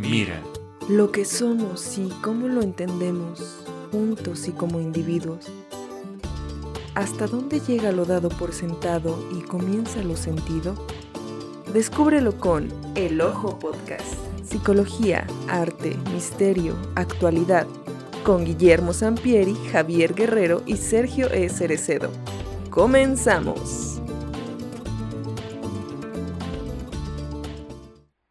Mira. Lo que somos y cómo lo entendemos, juntos y como individuos. ¿Hasta dónde llega lo dado por sentado y comienza lo sentido? Descúbrelo con El Ojo Podcast. Psicología, arte, misterio, actualidad. Con Guillermo Sampieri, Javier Guerrero y Sergio E. Cerecedo. Comenzamos.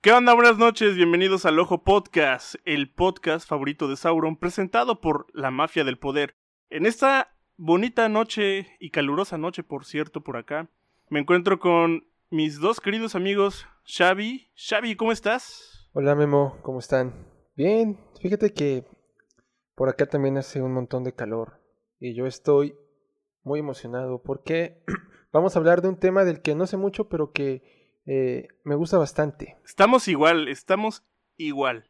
¿Qué onda? Buenas noches, bienvenidos al Ojo Podcast, el podcast favorito de Sauron, presentado por la Mafia del Poder. En esta bonita noche y calurosa noche, por cierto, por acá, me encuentro con mis dos queridos amigos, Xavi. Xavi, ¿cómo estás? Hola Memo, ¿cómo están? Bien, fíjate que por acá también hace un montón de calor y yo estoy muy emocionado porque vamos a hablar de un tema del que no sé mucho, pero que eh, me gusta bastante. Estamos igual, estamos igual.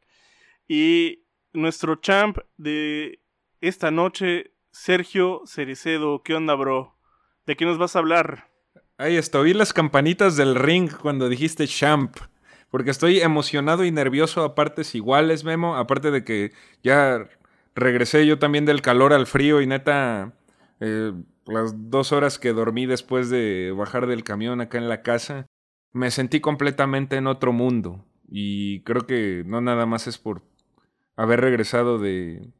Y nuestro champ de esta noche, Sergio Cerecedo, ¿qué onda, bro? ¿De qué nos vas a hablar? Ahí está, oí las campanitas del ring cuando dijiste champ. Porque estoy emocionado y nervioso a partes iguales, Memo. Aparte de que ya regresé yo también del calor al frío y neta, eh, las dos horas que dormí después de bajar del camión acá en la casa, me sentí completamente en otro mundo. Y creo que no nada más es por haber regresado de,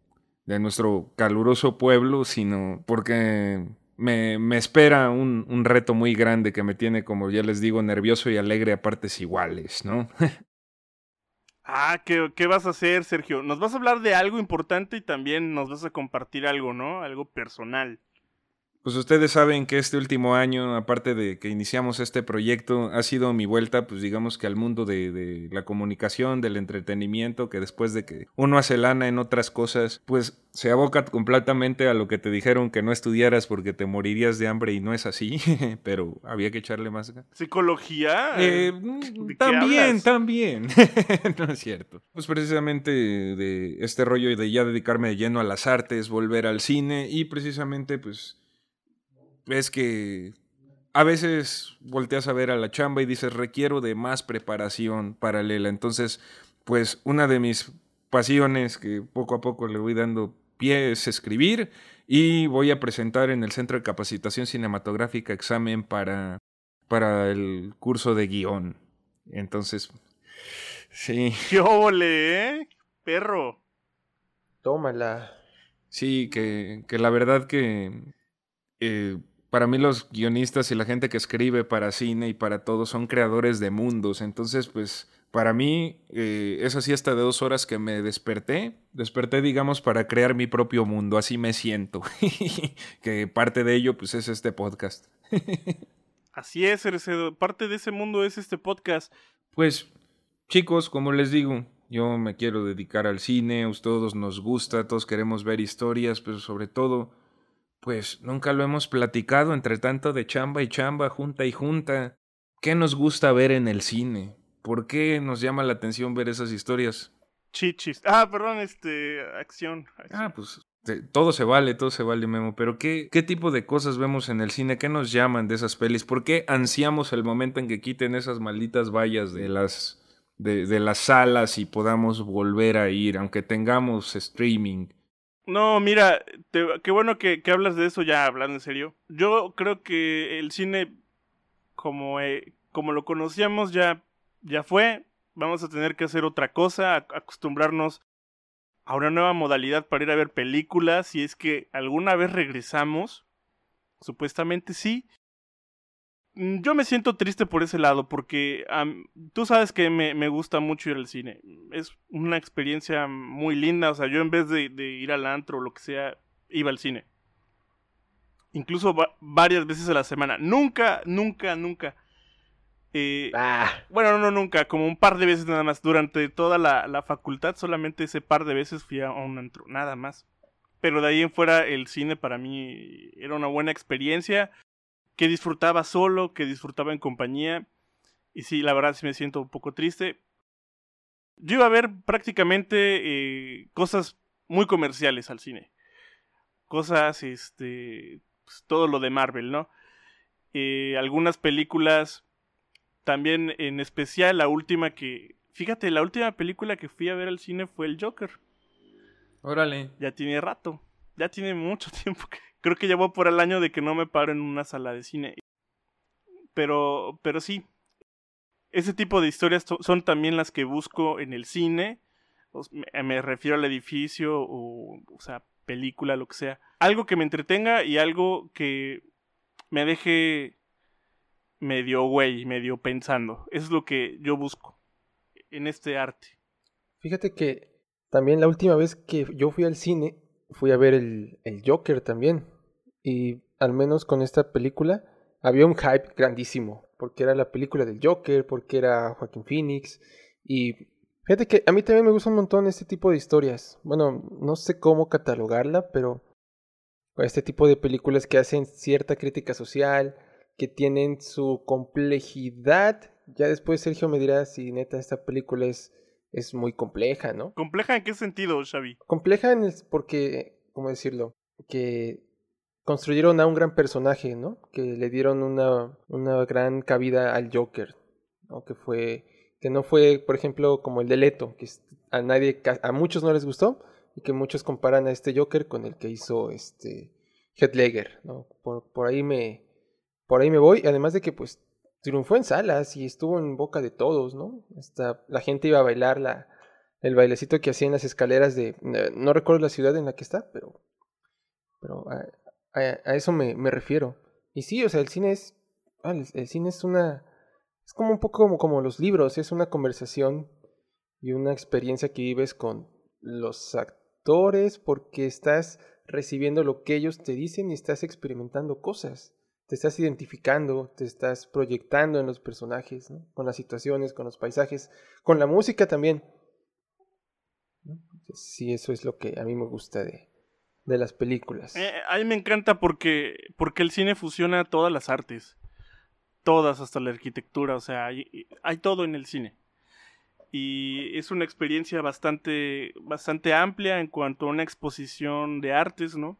de nuestro caluroso pueblo, sino porque me, me espera un, un, reto muy grande que me tiene, como ya les digo, nervioso y alegre a partes iguales, ¿no? ah, ¿qué, ¿qué vas a hacer, Sergio? Nos vas a hablar de algo importante y también nos vas a compartir algo, ¿no? Algo personal. Pues ustedes saben que este último año, aparte de que iniciamos este proyecto, ha sido mi vuelta, pues digamos que al mundo de, de, la comunicación, del entretenimiento, que después de que uno hace lana en otras cosas, pues se aboca completamente a lo que te dijeron que no estudiaras porque te morirías de hambre y no es así, pero había que echarle más. ¿Psicología? Eh, también, también. no es cierto. Pues precisamente de este rollo de ya dedicarme de lleno a las artes, volver al cine y precisamente pues es que a veces volteas a ver a la chamba y dices, requiero de más preparación paralela. Entonces, pues una de mis pasiones que poco a poco le voy dando pie es escribir y voy a presentar en el Centro de Capacitación Cinematográfica examen para, para el curso de guion. Entonces, sí. ¡Qué óvole, eh! Perro. Tómala. Sí, que, que la verdad que eh, para mí los guionistas y la gente que escribe para cine y para todo son creadores de mundos. Entonces, pues, para mí, eh, esa siesta de dos horas que me desperté, desperté, digamos, para crear mi propio mundo. Así me siento. que parte de ello, pues, es este podcast. Así es, parte de ese mundo es este podcast. Pues, chicos, como les digo, yo me quiero dedicar al cine, a todos nos gusta, todos queremos ver historias, pero sobre todo pues nunca lo hemos platicado entre tanto de chamba y chamba, junta y junta. ¿Qué nos gusta ver en el cine? ¿Por qué nos llama la atención ver esas historias? Chichis. Ah, perdón, este, acción. Ah, pues todo se vale, todo se vale, Memo. Pero ¿qué, ¿qué tipo de cosas vemos en el cine? ¿Qué nos llaman de esas pelis? ¿Por qué ansiamos el momento en que quiten esas malditas vallas de las, de, de las salas y podamos volver a ir, aunque tengamos streaming? No, mira, qué bueno que, que, hablas de eso ya hablando en serio. Yo creo que el cine, como, eh, como lo conocíamos, ya, ya fue. Vamos a tener que hacer otra cosa, acostumbrarnos a una nueva modalidad para ir a ver películas. Si es que alguna vez regresamos, supuestamente sí. Mm, yo me siento triste por ese lado, porque tú sabes que me, me, gusta mucho ir al cine. Es una experiencia muy linda. O sea, yo en vez de, de ir al antro o lo que sea, iba al cine. Incluso varias veces a la semana. Nunca, nunca, nunca. Eh, ah. Bueno, no, nunca. Como un par de veces nada más. Durante toda la, la facultad, solamente ese par de veces fui a un antro. Nada más. Pero de ahí en fuera, el cine para mí era una buena experiencia que disfrutaba solo, que disfrutaba en compañía. Y sí, la verdad sí me siento un poco triste. Yo iba a ver prácticamente eh, cosas muy comerciales al cine. Cosas, este, pues, todo lo de Marvel, ¿no? Eh, algunas películas, también en especial la última que Fíjate, la última película que fui a ver al cine fue el Joker. Órale. Ya tiene rato. Ya tiene mucho tiempo. Creo que llevo por el año de que no me paro en una sala de cine. Pero, pero sí. Ese tipo de historias son también las que busco en el cine. Me refiero al edificio o, o sea, película, lo que sea. Algo que me entretenga y algo que me deje medio güey, medio pensando. Eso es lo que yo busco en este arte. Fíjate que también la última vez que yo fui al cine, fui a ver el, el Joker también. Y al menos con esta película había un hype grandísimo. Porque era la película del Joker, porque era Joaquín Phoenix. Y fíjate que a mí también me gusta un montón este tipo de historias. Bueno, no sé cómo catalogarla, pero este tipo de películas que hacen cierta crítica social, que tienen su complejidad. Ya después Sergio me dirá si neta esta película es, es muy compleja, ¿no? ¿Compleja en qué sentido, Xavi? Compleja en el, porque, ¿cómo decirlo? Que construyeron a un gran personaje, ¿no? Que le dieron una, una gran cabida al Joker, ¿no? Que fue, que no fue, por ejemplo, como el de Leto, que a nadie, a muchos no les gustó y que muchos comparan a este Joker con el que hizo este Heath Ledger, ¿no? Por, por ahí me, por ahí me voy, además de que pues triunfó en salas y estuvo en boca de todos, ¿no? Hasta la gente iba a bailar la, el bailecito que hacía en las escaleras de, eh, no recuerdo la ciudad en la que está, pero, pero a, eso me, refiero. Y sí, o sea, el cine es, ah, el, cine es una, es como un poco como los libros, es una conversación y una experiencia que vives con los actores porque estás recibiendo lo que ellos te dicen y estás experimentando cosas te estás identificando, te estás proyectando en los personajes, con las situaciones, con los paisajes, con la música también. Sí, eso es lo que a mí me gusta de, de las películas. Eh, a mí me encanta porque, porque el cine fusiona todas las artes, todas, hasta la arquitectura, o sea, hay, hay todo en el cine. Y es una experiencia bastante, bastante amplia en cuanto a una exposición de artes, ¿no?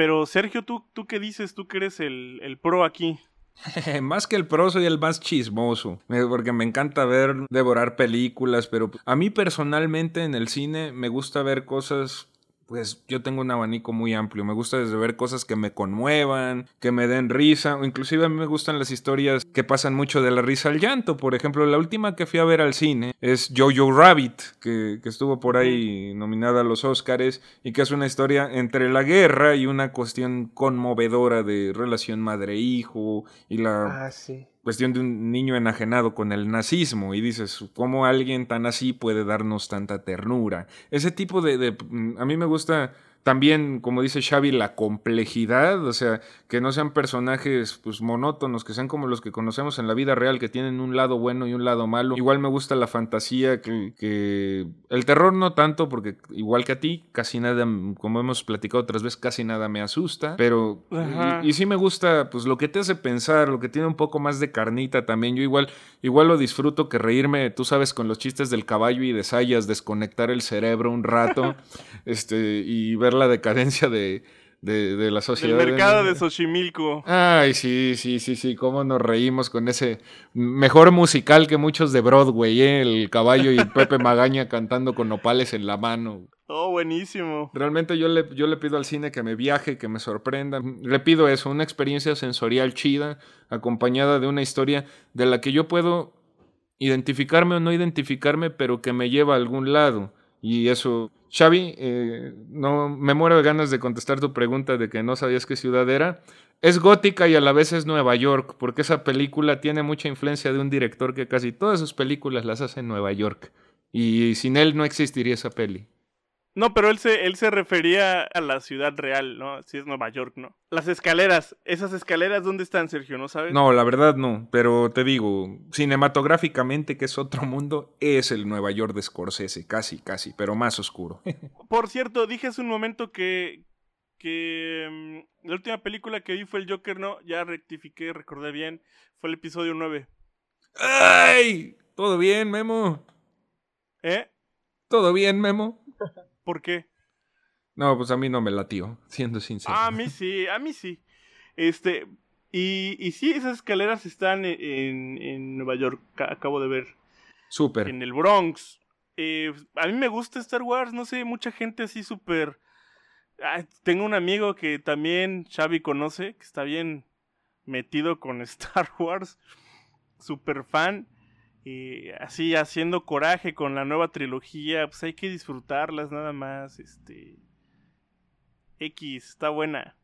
Pero Sergio, ¿tú, tú qué dices? Tú que eres el, el pro aquí. más que el pro, soy el más chismoso. Porque me encanta ver, devorar películas. Pero a mí personalmente en el cine me gusta ver cosas pues yo tengo un abanico muy amplio. Me gusta desde ver cosas que me conmuevan, que me den risa, o inclusive a mí me gustan las historias que pasan mucho de la risa al llanto. Por ejemplo, la última que fui a ver al cine es Jojo Rabbit, que, que estuvo por ahí nominada a los Oscars y que es una historia entre la guerra y una cuestión conmovedora de relación madre-hijo y la... Ah, sí cuestión de un niño enajenado con el nazismo y dices, ¿cómo alguien tan así puede darnos tanta ternura? Ese tipo de... de a mí me gusta también, como dice Xavi, la complejidad, o sea, que no sean personajes pues monótonos, que sean como los que conocemos en la vida real, que tienen un lado bueno y un lado malo. Igual me gusta la fantasía, que, el terror no tanto, porque igual que a ti, casi nada, como hemos platicado otras veces, casi nada me asusta, pero y, sí me gusta pues lo que te hace pensar, lo que tiene un poco más de carnita también. Yo igual, igual lo disfruto que reírme, tú sabes, con los chistes del caballo y de sayas, desconectar el cerebro un rato, este, y ver la decadencia de, de, la sociedad. El mercado de Xochimilco. Ay, sí, sí, sí, sí, cómo nos reímos con ese mejor musical que muchos de Broadway, ¿eh? el caballo y Pepe Magaña cantando con nopales en la mano. Oh, buenísimo. Realmente yo le, yo le pido al cine que me viaje, que me sorprenda. Le pido eso, una experiencia sensorial chida, acompañada de una historia de la que yo puedo identificarme o no identificarme, pero que me lleva a algún lado. Y eso, Xavi, eh, no, me muero de ganas de contestar tu pregunta de que no sabías qué ciudad era. Es gótica y a la vez es Nueva York, porque esa película tiene mucha influencia de un director que casi todas sus películas las hace en Nueva York. Y sin él no existiría esa peli. No, pero él se, él se refería a la ciudad real, ¿no? Si es Nueva York, ¿no? Las escaleras, esas escaleras, ¿dónde están, Sergio? ¿No sabes? No, la verdad no, pero te digo, cinematográficamente, que es otro mundo, es el Nueva York de Scorsese, casi, casi, pero más oscuro. Por cierto, dije hace un momento que, que mm, la última película que vi fue el Joker, ¿no? Ya rectifiqué, recordé bien, fue el episodio 9. ¡Ay! ¿Todo bien, Memo? ¿Eh? ¿Todo bien, Memo? ¿Por qué? No, pues a mí no me latió, siendo sincero. a mí sí, a mí sí. Este, y, y sí, esas escaleras están en, en, Nueva York, acabo de ver. Súper. en el Bronx. Eh, a mí me gusta Star Wars, no sé, mucha gente así súper... Ah, tengo un amigo que también Xavi conoce, que está bien metido con Star Wars, súper fan. Y así haciendo coraje con la nueva trilogía, pues hay que disfrutarlas nada más. Este. X, está buena.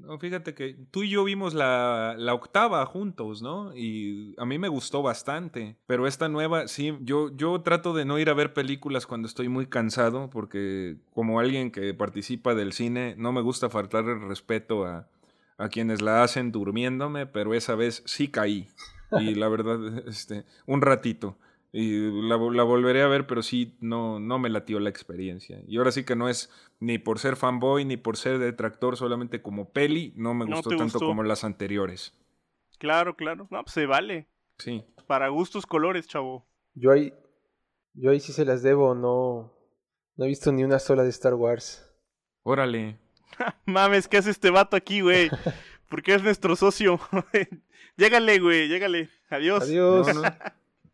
No, fíjate que tú y yo vimos la, la, octava juntos, ¿no? Y a mí me gustó bastante. Pero esta nueva, sí, yo, yo trato de no ir a ver películas cuando estoy muy cansado, porque como alguien que participa del cine, no me gusta faltar el respeto a, a quienes la hacen durmiéndome, pero esa vez sí caí. Y la verdad, este, un ratito. Y la, la, volveré a ver, pero sí, no, no me latió la experiencia. Y ahora sí que no es ni por ser fanboy, ni por ser detractor, solamente como peli, no me gustó no tanto gustó. como las anteriores. Claro, claro. No, pues se vale. Sí. Para gustos colores, chavo. Yo ahí, yo ahí sí se las debo, no, no he visto ni una sola de Star Wars. Órale. Mames, ¿qué hace este vato aquí, güey? Porque es nuestro socio. llégale, güey, llégale. Adiós. Adiós. No, no.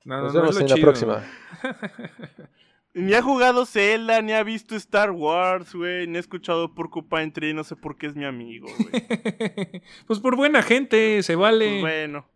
No, Nos no, vemos no es en la próxima. Ni ha jugado Zelda, ni ha visto Star Wars, güey. Ni ha escuchado Porcupine Tree, no sé por qué es mi amigo, güey. pues por buena gente, se vale. Pues bueno.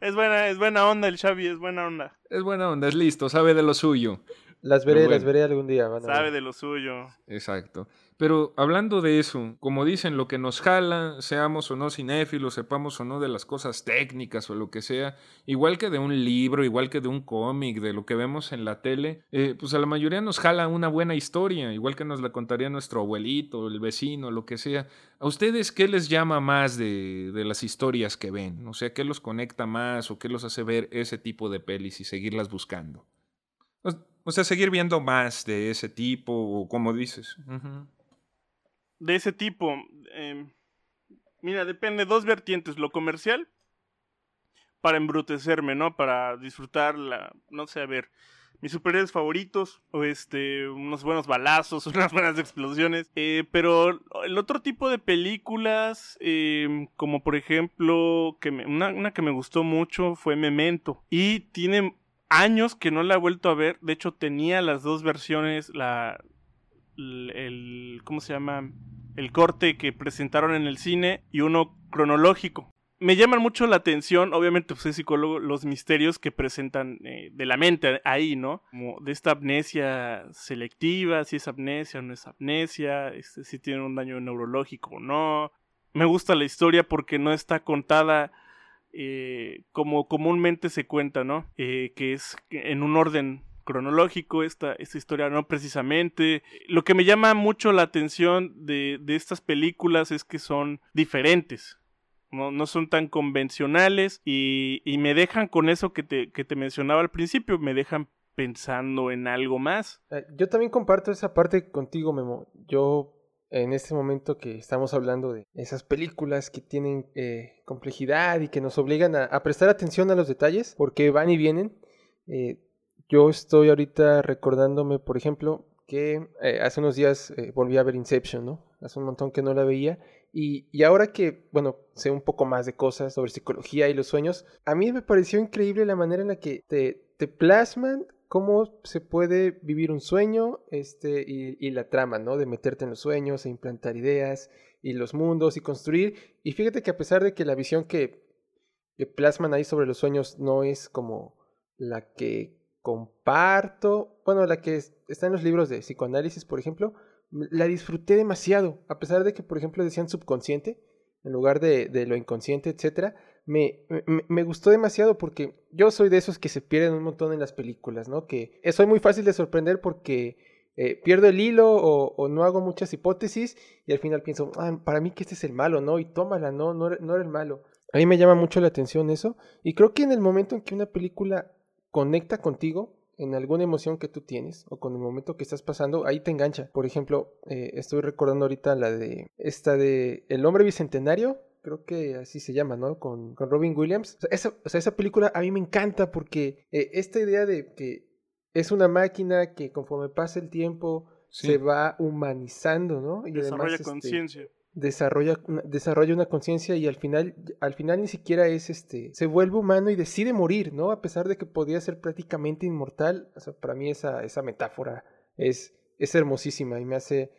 Es buena, es buena onda el Xavi, es buena onda. Es buena onda, es listo, sabe de lo suyo. Las veré, las veré algún día. van a Sabe ver. de lo suyo. Exacto. Pero hablando de eso, como dicen, lo que nos jala, seamos o no cinéfilos, sepamos o no de las cosas técnicas o lo que sea, igual que de un libro, igual que de un cómic, de lo que vemos en la tele, eh, pues a la mayoría nos jala una buena historia, igual que nos la contaría nuestro abuelito, el vecino, lo que sea. ¿A ustedes qué les llama más de, las historias que ven? O sea, ¿qué los conecta más o qué los hace ver ese tipo de pelis y seguirlas buscando? O, sea, seguir viendo más de ese tipo o como dices. De ese tipo. eh, mira, depende dos vertientes. Lo comercial. Para embrutecerme, ¿no? Para disfrutar la. No sé, a ver. Mis superhéroes favoritos. O este. Unos buenos balazos. Unas buenas explosiones. eh, pero el otro tipo de películas. eh, como por ejemplo. Que me- una, una que me gustó mucho fue Memento. Y tiene años que no la he vuelto a ver. De hecho, tenía las dos versiones. La. El, ¿Cómo se llama? El corte que presentaron en el cine y uno cronológico. Me llaman mucho la atención, obviamente, pues soy psicólogo, los misterios que presentan eh, de la mente ahí, ¿no? Como de esta amnesia selectiva, si es amnesia o no es amnesia, este, si tiene un daño neurológico o no. Me gusta la historia porque no está contada eh, como comúnmente se cuenta, ¿no? Eh, que es en un orden cronológico esta, esta historia, no precisamente. Lo que me llama mucho la atención de, de estas películas es que son diferentes. No, no son tan convencionales y, y me dejan con eso que te, que te mencionaba al principio, me dejan pensando en algo más. Eh, Yo también comparto esa parte contigo, Memo. Yo, en este momento que estamos hablando de esas películas que tienen eh, complejidad y que nos obligan a, prestar atención a los detalles, porque van y vienen, eh, yo estoy ahorita recordándome, por ejemplo, que eh, hace unos días eh, volví a ver Inception, ¿no? Hace un montón que no la veía. Y, y ahora que, bueno, sé un poco más de cosas sobre psicología y los sueños, a mí me pareció increíble la manera en la que te, te plasman cómo se puede vivir un sueño este, y, y la trama, ¿no? De meterte en los sueños e implantar ideas y los mundos y construir. Y fíjate que a pesar de que la visión que, que plasman ahí sobre los sueños no es como la que comparto, bueno, la que es- está en los libros de psicoanálisis, por ejemplo, la disfruté demasiado, a pesar de que, por ejemplo, decían subconsciente en lugar de, de lo inconsciente, etcétera, me, me, me gustó demasiado porque yo soy de esos que se pierden un montón en las películas, ¿no? Que soy muy fácil de sorprender porque eh, pierdo el hilo o, no hago muchas hipótesis y al final pienso, ah, para mí que este es el malo, ¿no? Y tómala, ¿no? No, no era el malo. A mí me llama mucho la atención eso y creo que en el momento en que una película conecta contigo en alguna emoción que tú tienes o con el momento que estás pasando, ahí te engancha. Por ejemplo, eh, estoy recordando ahorita la de esta de El hombre bicentenario, creo que así se llama, ¿no? Con, con Robin Williams. O sea, esa, o sea, esa película a mí me encanta porque eh, esta idea de que es una máquina que conforme pasa el tiempo Sí. se va humanizando, ¿no? Y Desarrolla este, conciencia. Desarrolla, una- desarrolla una conciencia y al final, al final ni siquiera es este, se vuelve humano y decide morir, ¿no? A pesar de que podía ser prácticamente inmortal. O sea, para mí esa, esa metáfora es, es hermosísima y me hace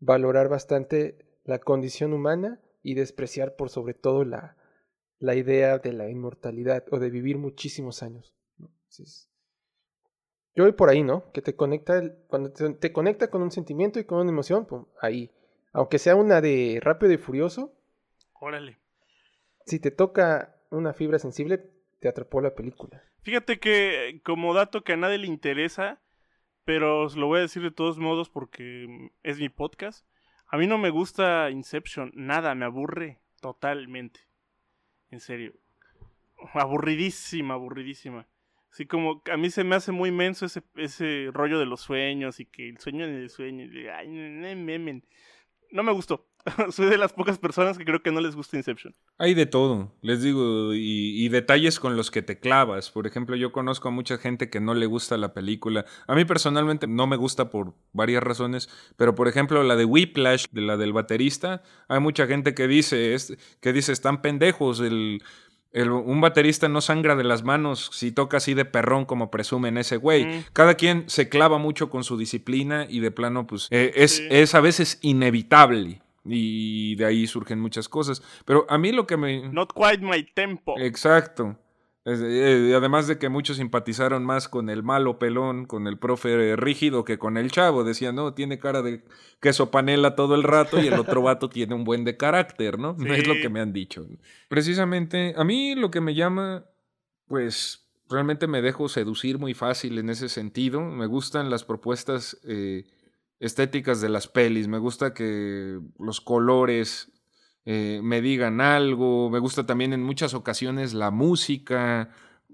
valorar bastante la condición humana y despreciar por sobre todo la, la idea de la inmortalidad o de vivir muchísimos años. yo voy por ahí, ¿no? Que te conecta, cuando te, te conecta con un sentimiento y con una emoción, ahí. Aunque sea una de rápido y furioso, Órale. si te toca una fibra sensible, te atrapó la película. Fíjate que eh, como dato que a nadie le interesa, pero os lo voy a decir de todos modos porque mm, es mi podcast. A mí no me gusta Inception, nada, me aburre totalmente. En serio. Aburridísima, aburridísima. Así como a mí se me hace muy menso ese, ese rollo de los sueños y que el sueño en el sueño. Ay, memen. No me gustó. Soy de las pocas personas que creo que no les gusta Inception. Hay de todo, les digo, y, detalles con los que te clavas. Por ejemplo, yo conozco a mucha gente que no le gusta la película. A mí personalmente no me gusta por varias razones, pero por ejemplo la de Whiplash, de la del baterista, hay mucha gente que dice, es, que dice, están pendejos, el, el- un baterista no sangra de las manos si toca así de perrón como presumen ese güey. Mm. Cada quien se clava mucho con su disciplina y de plano, pues, eh, es, Sí. es a veces inevitable. Y de ahí surgen muchas cosas. Pero a mí lo que me... Not quite my tempo. Exacto. Eh, además de que muchos simpatizaron más con el malo pelón, con el profe rígido que con el chavo. Decían, no, tiene cara de queso panela todo el rato y el otro vato tiene un buen de carácter, ¿no? Es lo que me han dicho. Precisamente, a mí lo que me llama, pues realmente me dejo seducir muy fácil en ese sentido. Me gustan las propuestas eh, estéticas de las pelis. Me gusta que los colores eh, me digan algo. Me gusta también en muchas ocasiones la música.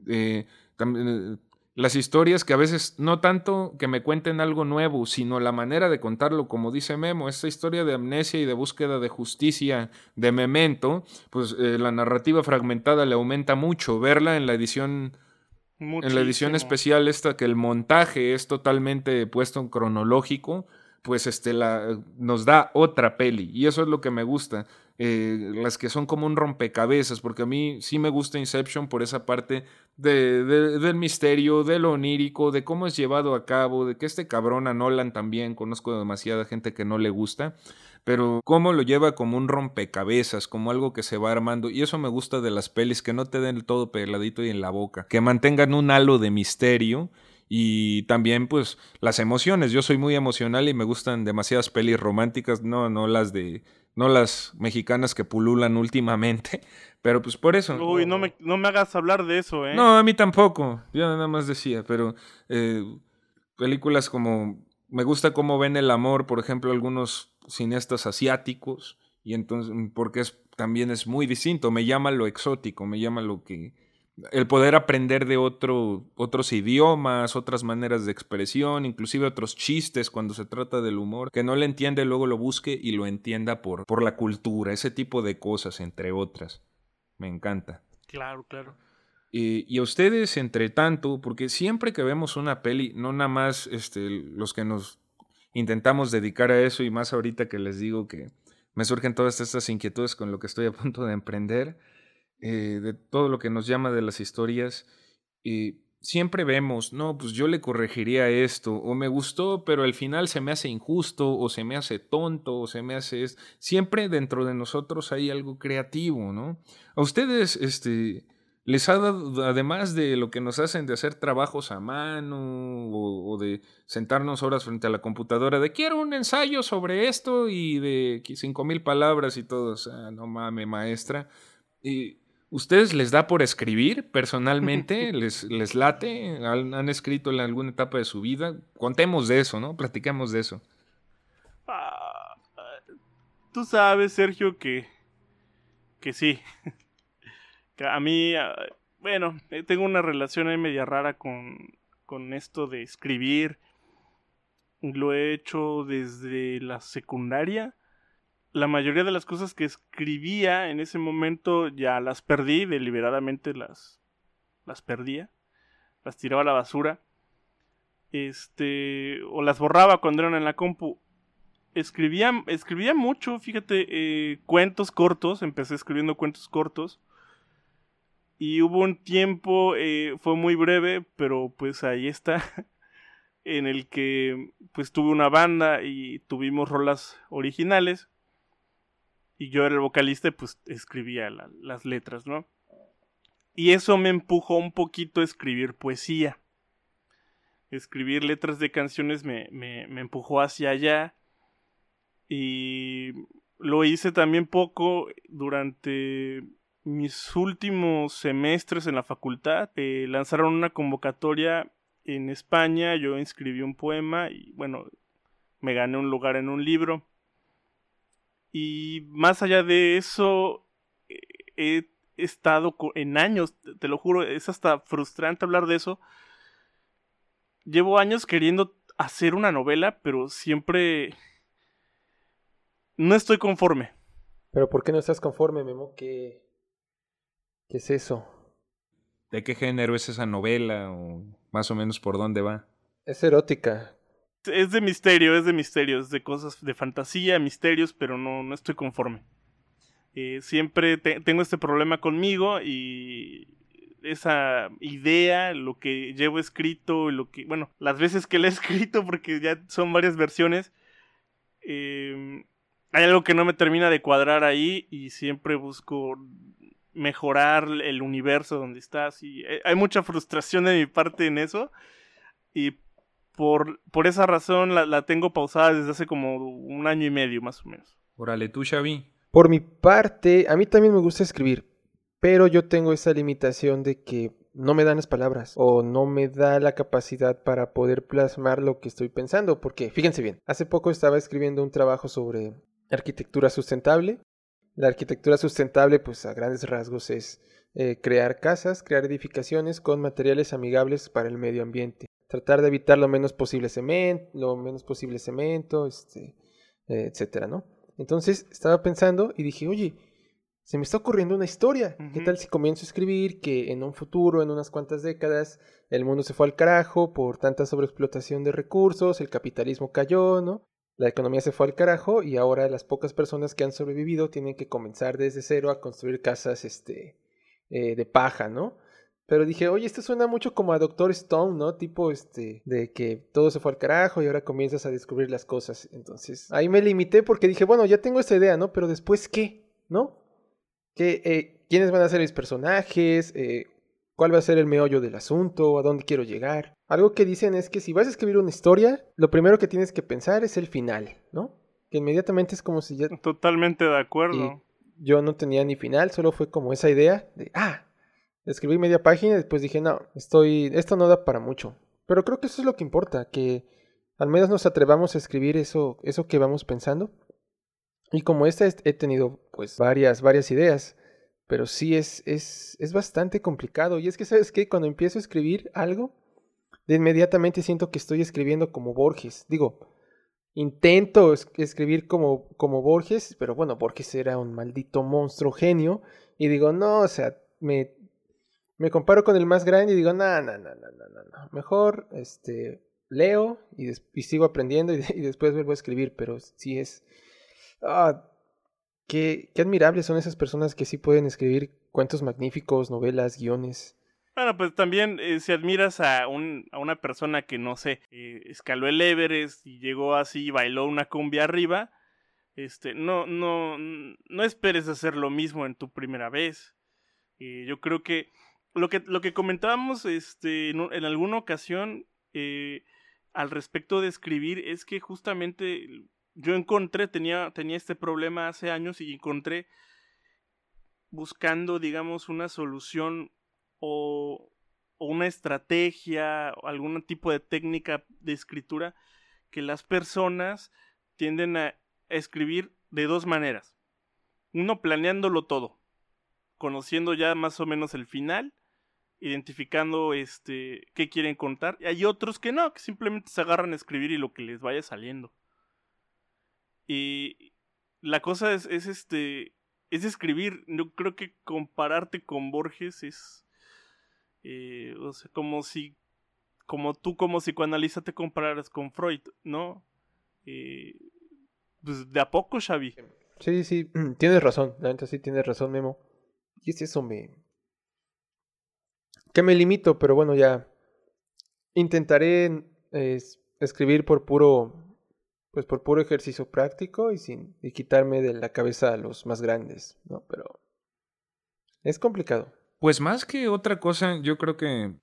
eh, también, eh, las historias que a veces no tanto que me cuenten algo nuevo, sino la manera de contarlo, como dice Memo, esta historia de amnesia y de búsqueda de justicia de Memento, pues eh, la narrativa fragmentada le aumenta mucho. Verla en la edición en la edición especial esta que el montaje es totalmente puesto en cronológico, pues este la, nos da otra peli y eso es lo que me gusta. Eh, las que son como un rompecabezas, porque a mí sí me gusta Inception por esa parte de, de- del misterio, de lo onírico, de cómo es llevado a cabo, de que este cabrón a Nolan también, conozco demasiada gente que no le gusta, pero cómo lo lleva como un rompecabezas, como algo que se va armando. Y eso me gusta de las pelis, que no te den todo peladito y en la boca, que mantengan un halo de misterio. Y también, pues, las emociones. Yo soy muy emocional y me gustan demasiadas pelis románticas, no, no las de, no las mexicanas que pululan últimamente, pero pues por eso. Uy, no me, no me hagas hablar de eso, ¿eh? No, a mí tampoco. Yo nada más decía, pero eh, películas como me gusta cómo ven el amor, por ejemplo, algunos cineastas asiáticos y entonces porque es también es muy distinto. Me llama lo exótico, me llama lo que el poder aprender de otro, otros idiomas, otras maneras de expresión, inclusive otros chistes cuando se trata del humor, que no le entiende, luego lo busque y lo entienda por, por la cultura, ese tipo de cosas, entre otras. Me encanta. Claro, claro. Eh, y a ustedes, entre tanto, porque siempre que vemos una peli, no nada más este, los que nos intentamos dedicar a eso, y más ahorita que les digo que me surgen todas estas inquietudes con lo que estoy a punto de emprender, eh, de todo lo que nos llama de las historias, eh, siempre vemos, no, pues yo le corregiría esto, o me gustó, pero al final se me hace injusto, o se me hace tonto, o se me hace... es- Siempre dentro de nosotros hay algo creativo, ¿no? A ustedes, este les ha dado, además de lo que nos hacen de hacer trabajos a mano o, de sentarnos horas frente a la computadora, de quiero un ensayo sobre esto y de cinco mil palabras y todo, o sea, no mames, maestra. Y, ¿Ustedes les da por escribir personalmente? ¿Les, les late? ¿Han, han escrito en alguna etapa de su vida? Contemos de eso, ¿no? Platiquemos de eso. Ah, tú sabes, Sergio, que. que sí. que a mí. ah, bueno, eh, tengo una relación ahí media rara con, con esto de escribir. Lo he hecho desde la secundaria. La mayoría de las cosas que escribía en ese momento ya las perdí, deliberadamente las, las perdía. Las tiraba a la basura. Este. O las borraba cuando eran en la compu escribía, escribía mucho, fíjate, eh, cuentos cortos, empecé escribiendo cuentos cortos. Y hubo un tiempo, eh, fue muy breve, pero pues ahí está, en el que pues tuve una banda y tuvimos rolas originales. Y yo era el vocalista y pues escribía las letras, ¿no? Y eso me empujó un poquito a escribir poesía. Escribir letras de canciones me, me, empujó hacia allá. Y lo hice también poco durante mis últimos semestres en la facultad. Eh, lanzaron una convocatoria en España, yo inscribí un poema y bueno, me gané un lugar en un libro. Y más allá de eso, eh, he estado en años, te lo juro, es hasta frustrante hablar de eso. Llevo años queriendo hacer una novela, pero siempre no estoy conforme. Pero ¿por qué no estás conforme, Memo? ¿Qué, qué es eso? ¿De qué género es esa novela o más o menos por dónde va? Es erótica. Es de misterio, es de misterio, es de cosas de fantasía, misterios, pero no, no estoy conforme. Eh, siempre tengo este problema conmigo y esa idea, lo que llevo escrito, lo que, bueno, las veces que le he escrito, porque ya son varias versiones, eh, hay algo que no me termina de cuadrar ahí y siempre busco mejorar el universo donde estás y eh, hay mucha frustración de mi parte en eso y por, por esa razón la, la tengo pausada desde hace como un año y medio más o menos. Órale, tú Xavi. Por mi parte, a mí también me gusta escribir, pero yo tengo esa limitación de que no me dan las palabras o no me da la capacidad para poder plasmar lo que estoy pensando, porque fíjense bien, hace poco estaba escribiendo un trabajo sobre arquitectura sustentable. La arquitectura sustentable, pues a grandes rasgos, es eh, crear casas, crear edificaciones con materiales amigables para el medio ambiente. Tratar de evitar lo menos posible cemento, lo menos posible cemento, este, eh, etcétera, ¿no? Entonces estaba pensando y dije, oye, se me está ocurriendo una historia. ¿Qué tal si comienzo a escribir que en un futuro, en unas cuantas décadas, el mundo se fue al carajo por tanta sobreexplotación de recursos, el capitalismo cayó, ¿no? La economía se fue al carajo y ahora las pocas personas que han sobrevivido tienen que comenzar desde cero a construir casas este, eh, de paja, ¿no? Pero dije, oye, esto suena mucho como a Doctor Stone, ¿no? Tipo, este, de que todo se fue al carajo y ahora comienzas a descubrir las cosas. Entonces, ahí me limité porque dije, bueno, ya tengo esta idea, ¿no? Pero después, ¿qué? ¿No? ¿Qué, eh, ¿Quiénes van a ser mis personajes? Eh, ¿Cuál va a ser el meollo del asunto? ¿A dónde quiero llegar? Algo que dicen es que si vas a escribir una historia, lo primero que tienes que pensar es el final, ¿no? Que inmediatamente es como si ya... Totalmente de acuerdo. yo no tenía ni final, solo fue como esa idea de, ah, Escribí media página y después dije, no, estoy, esto no da para mucho. Pero creo que eso es lo que importa, que al menos nos atrevamos a escribir eso, eso que vamos pensando. Y como esta he tenido pues varias, varias ideas, pero sí es, es, es bastante complicado. Y es que, ¿sabes qué? Cuando empiezo a escribir algo, de inmediatamente siento que estoy escribiendo como Borges. Digo, intento escribir como, como Borges, pero bueno, Borges era un maldito monstruo genio. Y digo, no, o sea, me, me comparo con el más grande y digo, no, no, no, no, no, no. Mejor este, leo y, y sigo aprendiendo y, después vuelvo a escribir, pero sí es... Ah, qué, qué admirables son esas personas que sí pueden escribir cuentos magníficos, novelas, guiones. Bueno, pues también eh, si admiras a, un, a una persona que, no sé, eh, escaló el Everest y llegó así y bailó una cumbia arriba, este, no, no, no esperes hacer lo mismo en tu primera vez. Eh, yo creo que lo que, lo que comentábamos este, en, alguna ocasión eh, al respecto de escribir es que justamente yo encontré, tenía, tenía este problema hace años y encontré buscando, digamos, una solución o, o una estrategia o algún tipo de técnica de escritura que las personas tienden a escribir de dos maneras. Uno planeándolo todo, conociendo ya más o menos el final identificando este qué quieren contar. Y hay otros que no, que simplemente se agarran a escribir y lo que les vaya saliendo. Y la cosa es, es este es escribir. Yo creo que compararte con Borges es eh, o sea, como si como tú como psicoanalista te compararas con Freud, ¿no? Eh, pues de a poco, Xavi. Sí, sí, tienes razón. La neta sí tienes razón, Memo. Y es eso, me. Que me limito, pero bueno, ya. Intentaré escribir por puro. Pues por puro ejercicio práctico y sin. y quitarme de la cabeza a los más grandes, ¿no? Pero. Es complicado. Pues más que otra cosa, yo creo que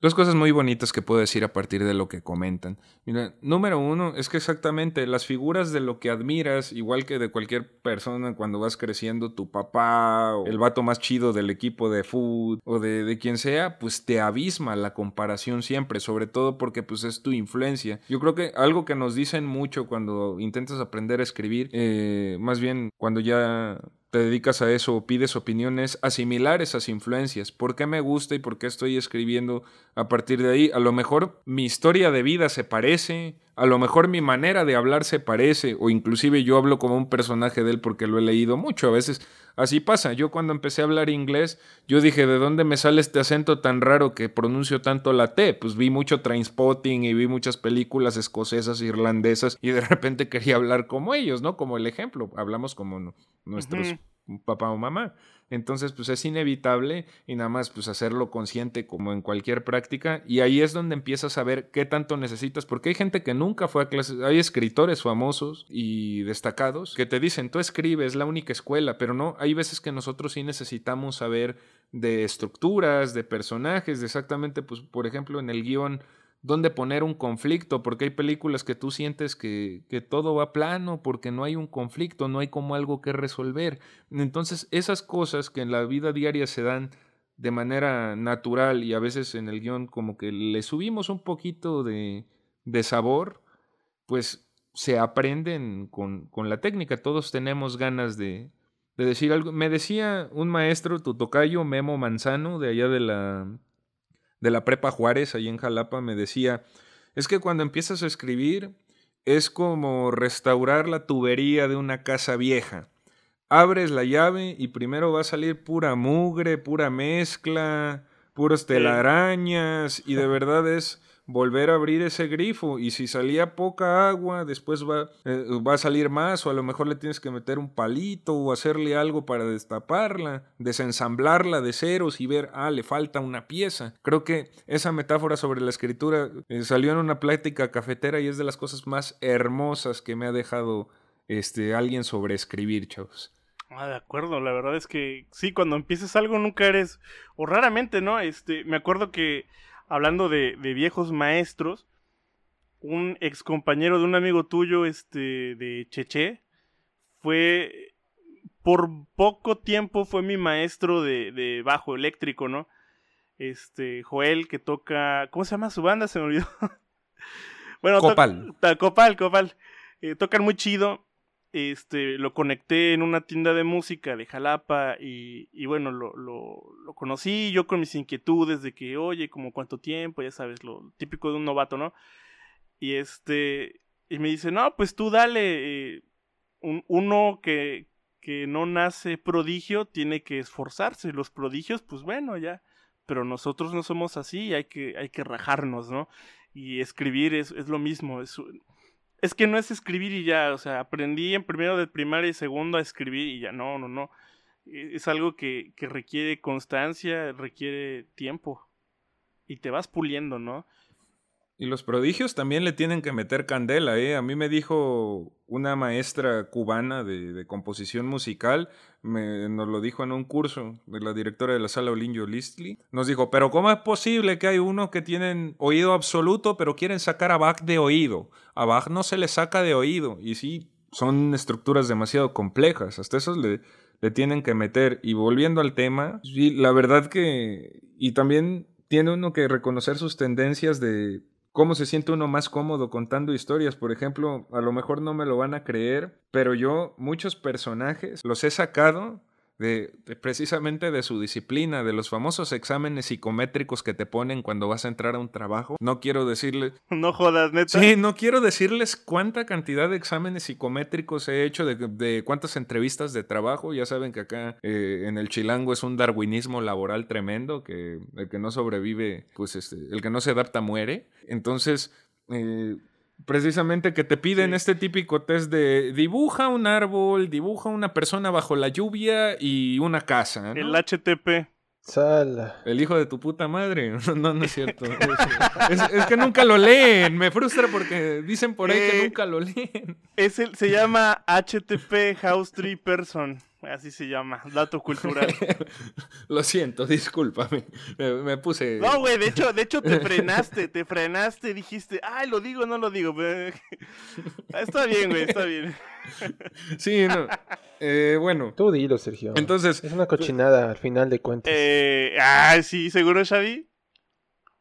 Dos cosas muy bonitas que puedo decir a partir de lo que comentan. Mira, número uno es que exactamente las figuras de lo que admiras, igual que de cualquier persona cuando vas creciendo, tu papá o el vato más chido del equipo de fútbol o de, de, quien sea, pues te abisma la comparación siempre, sobre todo porque pues es tu influencia. Yo creo que algo que nos dicen mucho cuando intentas aprender a escribir, eh, más bien cuando ya te dedicas a eso o pides opiniones, asimilar esas influencias. ¿Por qué me gusta y por qué estoy escribiendo a partir de ahí? A lo mejor mi historia de vida se parece, a lo mejor mi manera de hablar se parece, o inclusive yo hablo como un personaje de él porque lo he leído mucho. A veces así pasa. Yo cuando empecé a hablar inglés, yo dije, ¿de dónde me sale este acento tan raro que pronuncio tanto la T? Pues vi mucho Trainspotting y vi muchas películas escocesas, irlandesas, y de repente quería hablar como ellos, ¿no? Como el ejemplo. Hablamos como nuestros papá o mamá. Entonces, pues es inevitable y nada más pues hacerlo consciente como en cualquier práctica y ahí es donde empiezas a ver qué tanto necesitas, porque hay gente que nunca fue a clases, hay escritores famosos y destacados que te dicen, tú escribes, la única escuela, pero no, hay veces que nosotros sí necesitamos saber de estructuras, de personajes, de exactamente, pues por ejemplo en el guion dónde poner un conflicto, porque hay películas que tú sientes que, que, todo va plano, porque no hay un conflicto, no hay como algo que resolver. Entonces, esas cosas que en la vida diaria se dan de manera natural y a veces en el guion como que le subimos un poquito de, de sabor, pues se aprenden con, con, la técnica. Todos tenemos ganas de, de decir algo. Me decía un maestro, tu tocayo, Memo Manzano, de allá de la de la Prepa Juárez, ahí en Jalapa, me decía, es que cuando empiezas a escribir es como restaurar la tubería de una casa vieja. Abres la llave y primero va a salir pura mugre, pura mezcla, puros telarañas y de verdad es volver a abrir ese grifo y si salía poca agua, después va, eh, va a salir más o a lo mejor le tienes que meter un palito o hacerle algo para destaparla, desensamblarla de ceros y ver, ah, le falta una pieza. Creo que esa metáfora sobre la escritura eh, salió en una plática cafetera y es de las cosas más hermosas que me ha dejado este, alguien sobre escribir, chavos. Ah, de acuerdo, la verdad es que sí, cuando empieces algo nunca eres, o raramente, ¿no? Este, me acuerdo que hablando de, viejos maestros, un ex compañero de un amigo tuyo, este, de Cheche, fue, por poco tiempo fue mi maestro de, bajo eléctrico, ¿no? Este, Joel, que toca, ¿cómo se llama su banda? Se me olvidó. bueno, Copal. Copal, Copal. Eh, tocan muy chido este, lo conecté en una tienda de música de Jalapa y, y bueno, lo, lo, lo, conocí yo con mis inquietudes de que, oye, como cuánto tiempo, ya sabes, lo típico de un novato, ¿no? Y este, y me dice, no, pues tú dale, eh, un, uno que, que no nace prodigio tiene que esforzarse, los prodigios, pues bueno, ya, pero nosotros no somos así, hay que, hay que rajarnos, ¿no? Y escribir es, es lo mismo, es es que no es escribir y ya, o sea, aprendí en primero de primaria y segundo a escribir y ya, no, no, no. E, es algo que, que requiere constancia, requiere tiempo. Y te vas puliendo, ¿no? Y los prodigios también le tienen que meter candela, ¿eh? A mí me dijo una maestra cubana de, composición musical, me, nos lo dijo en un curso de la directora de la sala Olinjo Listley. Nos dijo, pero ¿cómo es posible que hay unos que tienen oído absoluto pero quieren sacar a Bach de oído? A Bach no se le saca de oído. Y sí, son estructuras demasiado complejas. Hasta esos le, le tienen que meter. Y volviendo al tema, sí, la verdad que... Y también tiene uno que reconocer sus tendencias de cómo se siente uno más cómodo contando historias. Por ejemplo, a lo mejor no me lo van a creer, pero yo muchos personajes los he sacado de, precisamente de su disciplina, de los famosos exámenes psicométricos que te ponen cuando vas a entrar a un trabajo. No quiero decirles... No jodas, neta. Sí, no quiero decirles cuánta cantidad de exámenes psicométricos he hecho, de, cuántas entrevistas de trabajo. Ya saben que acá eh, en el chilango es un darwinismo laboral tremendo, que el que no sobrevive, pues este, el que no se adapta muere. Entonces... Eh, precisamente que te piden Sí. este típico test de dibuja un árbol, dibuja una persona bajo la lluvia y una casa. ¿no? El HTP. Sala. El hijo de tu puta madre. No, no es cierto. Es, es que nunca lo leen. Me frustra porque dicen por ahí que Eh. nunca lo leen. Es el, se llama HTP House Tree Person. Así se llama, dato cultural. Lo siento, discúlpame. Me, me puse. No, güey, de hecho, de hecho te frenaste, te frenaste, dijiste, ay, lo digo no lo digo. Está bien, güey, está bien. Sí, no. Eh, bueno, Tú dilo, Sergio. entonces, Es una cochinada al final de cuentas. Eh, ah, sí, seguro, Xavi.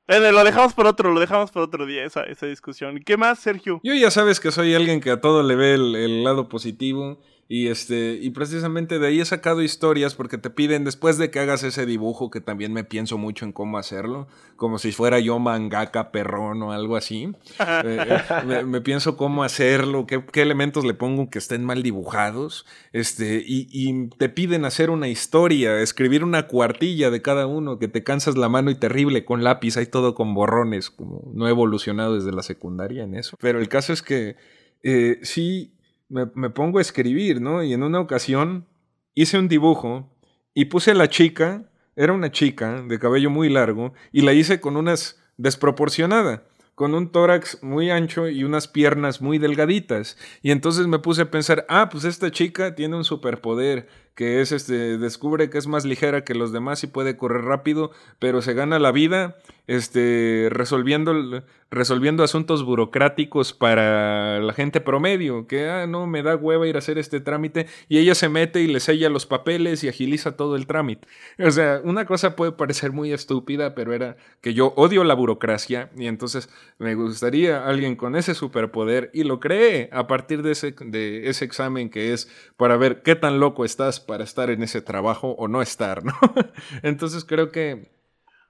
Bueno, lo dejamos por otro, lo dejamos por otro día, esa, esa discusión. ¿Y qué más, Sergio? yo ya sabes que soy alguien que a todo le ve el, el lado positivo. Y este, y precisamente de ahí he sacado historias porque te piden después de que hagas ese dibujo, que también me pienso mucho en cómo hacerlo, como si fuera yo mangaka perrón o algo así. Eh, eh, me, pienso cómo hacerlo, qué, qué elementos le pongo que estén mal dibujados. Este, y, y te piden hacer una historia, escribir una cuartilla de cada uno, que te cansas la mano y terrible con lápiz, hay todo con borrones, como no he evolucionado desde la secundaria en eso. Pero el caso es que eh, sí me, me pongo a escribir, ¿no? Y en una ocasión hice un dibujo y puse a la chica, era una chica de cabello muy largo, y la hice con unas desproporcionada, con un tórax muy ancho y unas piernas muy delgaditas. Y entonces me puse a pensar, ah, pues esta chica tiene un superpoder, que es este, descubre que es más ligera que los demás y puede correr rápido, pero se gana la vida este, resolviendo, resolviendo asuntos burocráticos para la gente promedio, que, ah, no, me da hueva ir a hacer este trámite, y ella se mete y le sella los papeles y agiliza todo el trámite. O sea, una cosa puede parecer muy estúpida, pero era que yo odio la burocracia y entonces me gustaría alguien con ese superpoder y lo creé a partir de ese, de ese examen que es para ver qué tan loco estás para estar en ese trabajo o no estar, ¿no? entonces creo que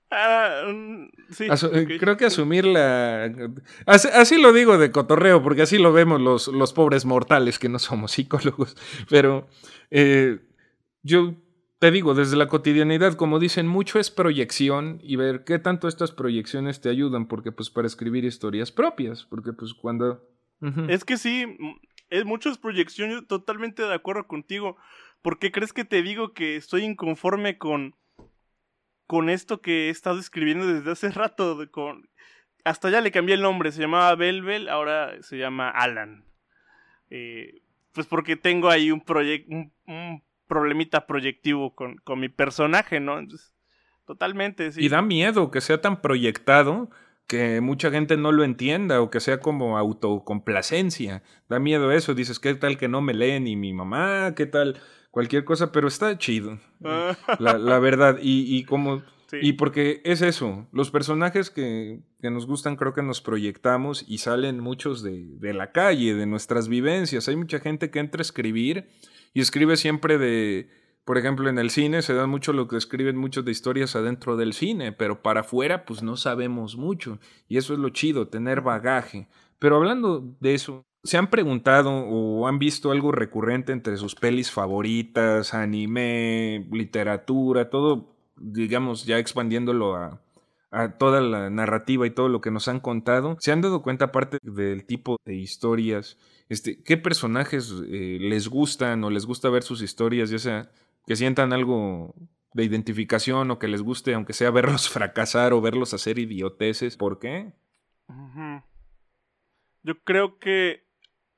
Ah, mm, sí. Asu- eh. Creo que asumir la... Así, así lo digo de cotorreo, porque así lo vemos los, los pobres mortales que no somos psicólogos. Pero eh, yo te digo, desde la cotidianidad, como dicen, mucho es proyección y ver qué tanto estas proyecciones te ayudan, porque pues para escribir historias propias, porque pues cuando... Es que sí, es muchas proyecciones, yo totalmente de acuerdo contigo. ¿Por qué crees que te digo que estoy inconforme con, con esto que he estado escribiendo desde hace rato? hasta ya le cambié el nombre, se llamaba Belbel, ahora se llama Alan. Eh, pues porque tengo ahí un, proyec- un, un problemita proyectivo con, con mi personaje, ¿no? Entonces, totalmente. Y da miedo que sea tan proyectado que mucha gente no lo entienda o que sea como autocomplacencia. Da miedo eso. Dices, ¿qué tal que no me lee ni mi mamá? ¿Qué tal? Cualquier cosa, pero está chido. Ah, La, la verdad. Y, y como. sí. Y porque es eso. Los personajes que, que nos gustan, creo que nos proyectamos y salen muchos de, de la calle, de nuestras vivencias. Hay mucha gente que entra a escribir y escribe siempre de. Por ejemplo, en el cine se da mucho lo que escriben muchos de historias adentro del cine, pero para afuera, pues no sabemos mucho. Y eso es lo chido, tener bagaje. Pero hablando de eso, ¿se han preguntado o han visto algo recurrente entre sus pelis favoritas, anime, literatura, todo, digamos, ya expandiéndolo a, toda la narrativa y todo lo que nos han contado? ¿Se han dado cuenta, aparte del tipo de historias, este, qué personajes eh, les gustan o les gusta ver sus historias, ya sea que sientan algo de identificación o que les guste, aunque sea verlos fracasar o verlos hacer idioteces? ¿Por qué? Yo creo que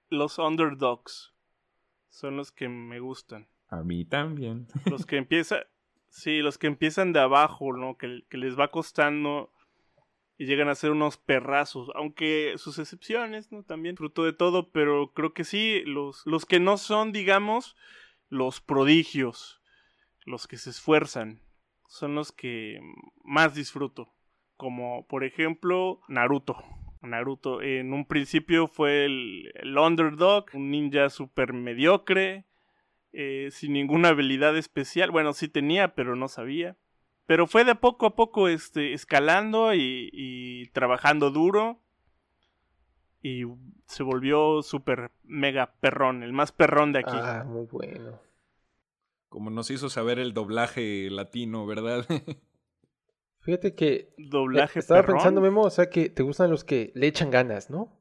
los underdogs son los que me gustan. A mí también. Los que empiezan, sí, los que empiezan de abajo, ¿no? Que, que les va costando y llegan a ser unos perrazos, aunque sus excepciones, ¿no? También fruto de todo, pero creo que sí, los, los que no son, digamos, los prodigios, los que se esfuerzan, son los que más disfruto. Como por ejemplo Naruto. Naruto en un principio fue el, el underdog, un ninja súper mediocre, eh, sin ninguna habilidad especial. Bueno, sí tenía, pero no sabía. Pero fue de poco a poco este, escalando y, y trabajando duro. Y se volvió súper mega perrón, el más perrón de aquí. Ah, muy bueno. Como nos hizo saber el doblaje latino, ¿verdad? Fíjate que eh, Doblaje estaba perrón. pensando, Memo, o sea, que te gustan los que le echan ganas, ¿no?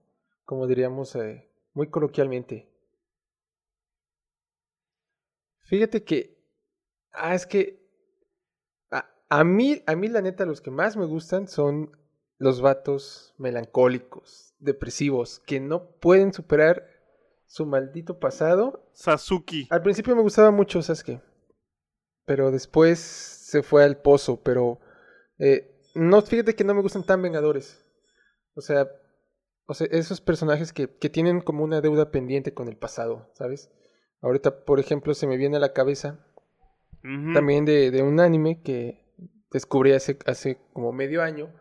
como diríamos eh, muy coloquialmente. Fíjate que, ah, es que a, a, mí, a mí la neta los que más me gustan son los vatos melancólicos, depresivos, que no pueden superar su maldito pasado. Sasuke. Al principio me gustaba mucho Sasuke, pero después se fue al pozo, pero eh, no, fíjate que no me gustan tan vengadores. O sea, o sea esos personajes que, que tienen como una deuda pendiente con el pasado, ¿sabes? Ahorita, por ejemplo, se me viene a la cabeza también de, de, un anime que descubrí hace, hace como medio año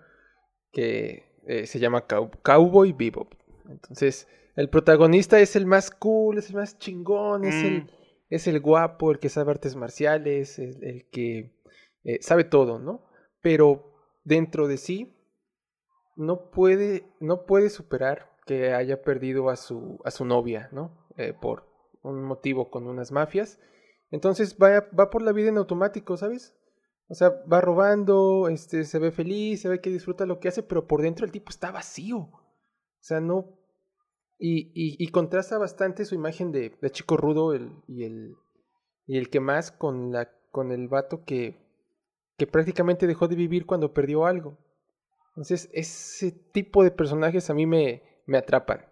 que eh, se llama Cowboy Bebop. Entonces, el protagonista es el más cool, es el más chingón, es, el, mm. es el guapo, el que sabe artes marciales, el, el que eh, sabe todo, ¿no? Pero dentro de sí no puede, no puede superar que haya perdido a su, a su novia, ¿no? Eh, por un motivo con unas mafias. Entonces va, va por la vida en automático, ¿sabes? O sea, va robando, este, se ve feliz, se ve que disfruta lo que hace, pero por dentro el tipo está vacío. O sea, no. Y, y, contrasta bastante su imagen de, de chico rudo el, y, el, y el que más con, la, con el vato que, que prácticamente dejó de vivir cuando perdió algo. Entonces, ese tipo de personajes a mí me, me atrapan.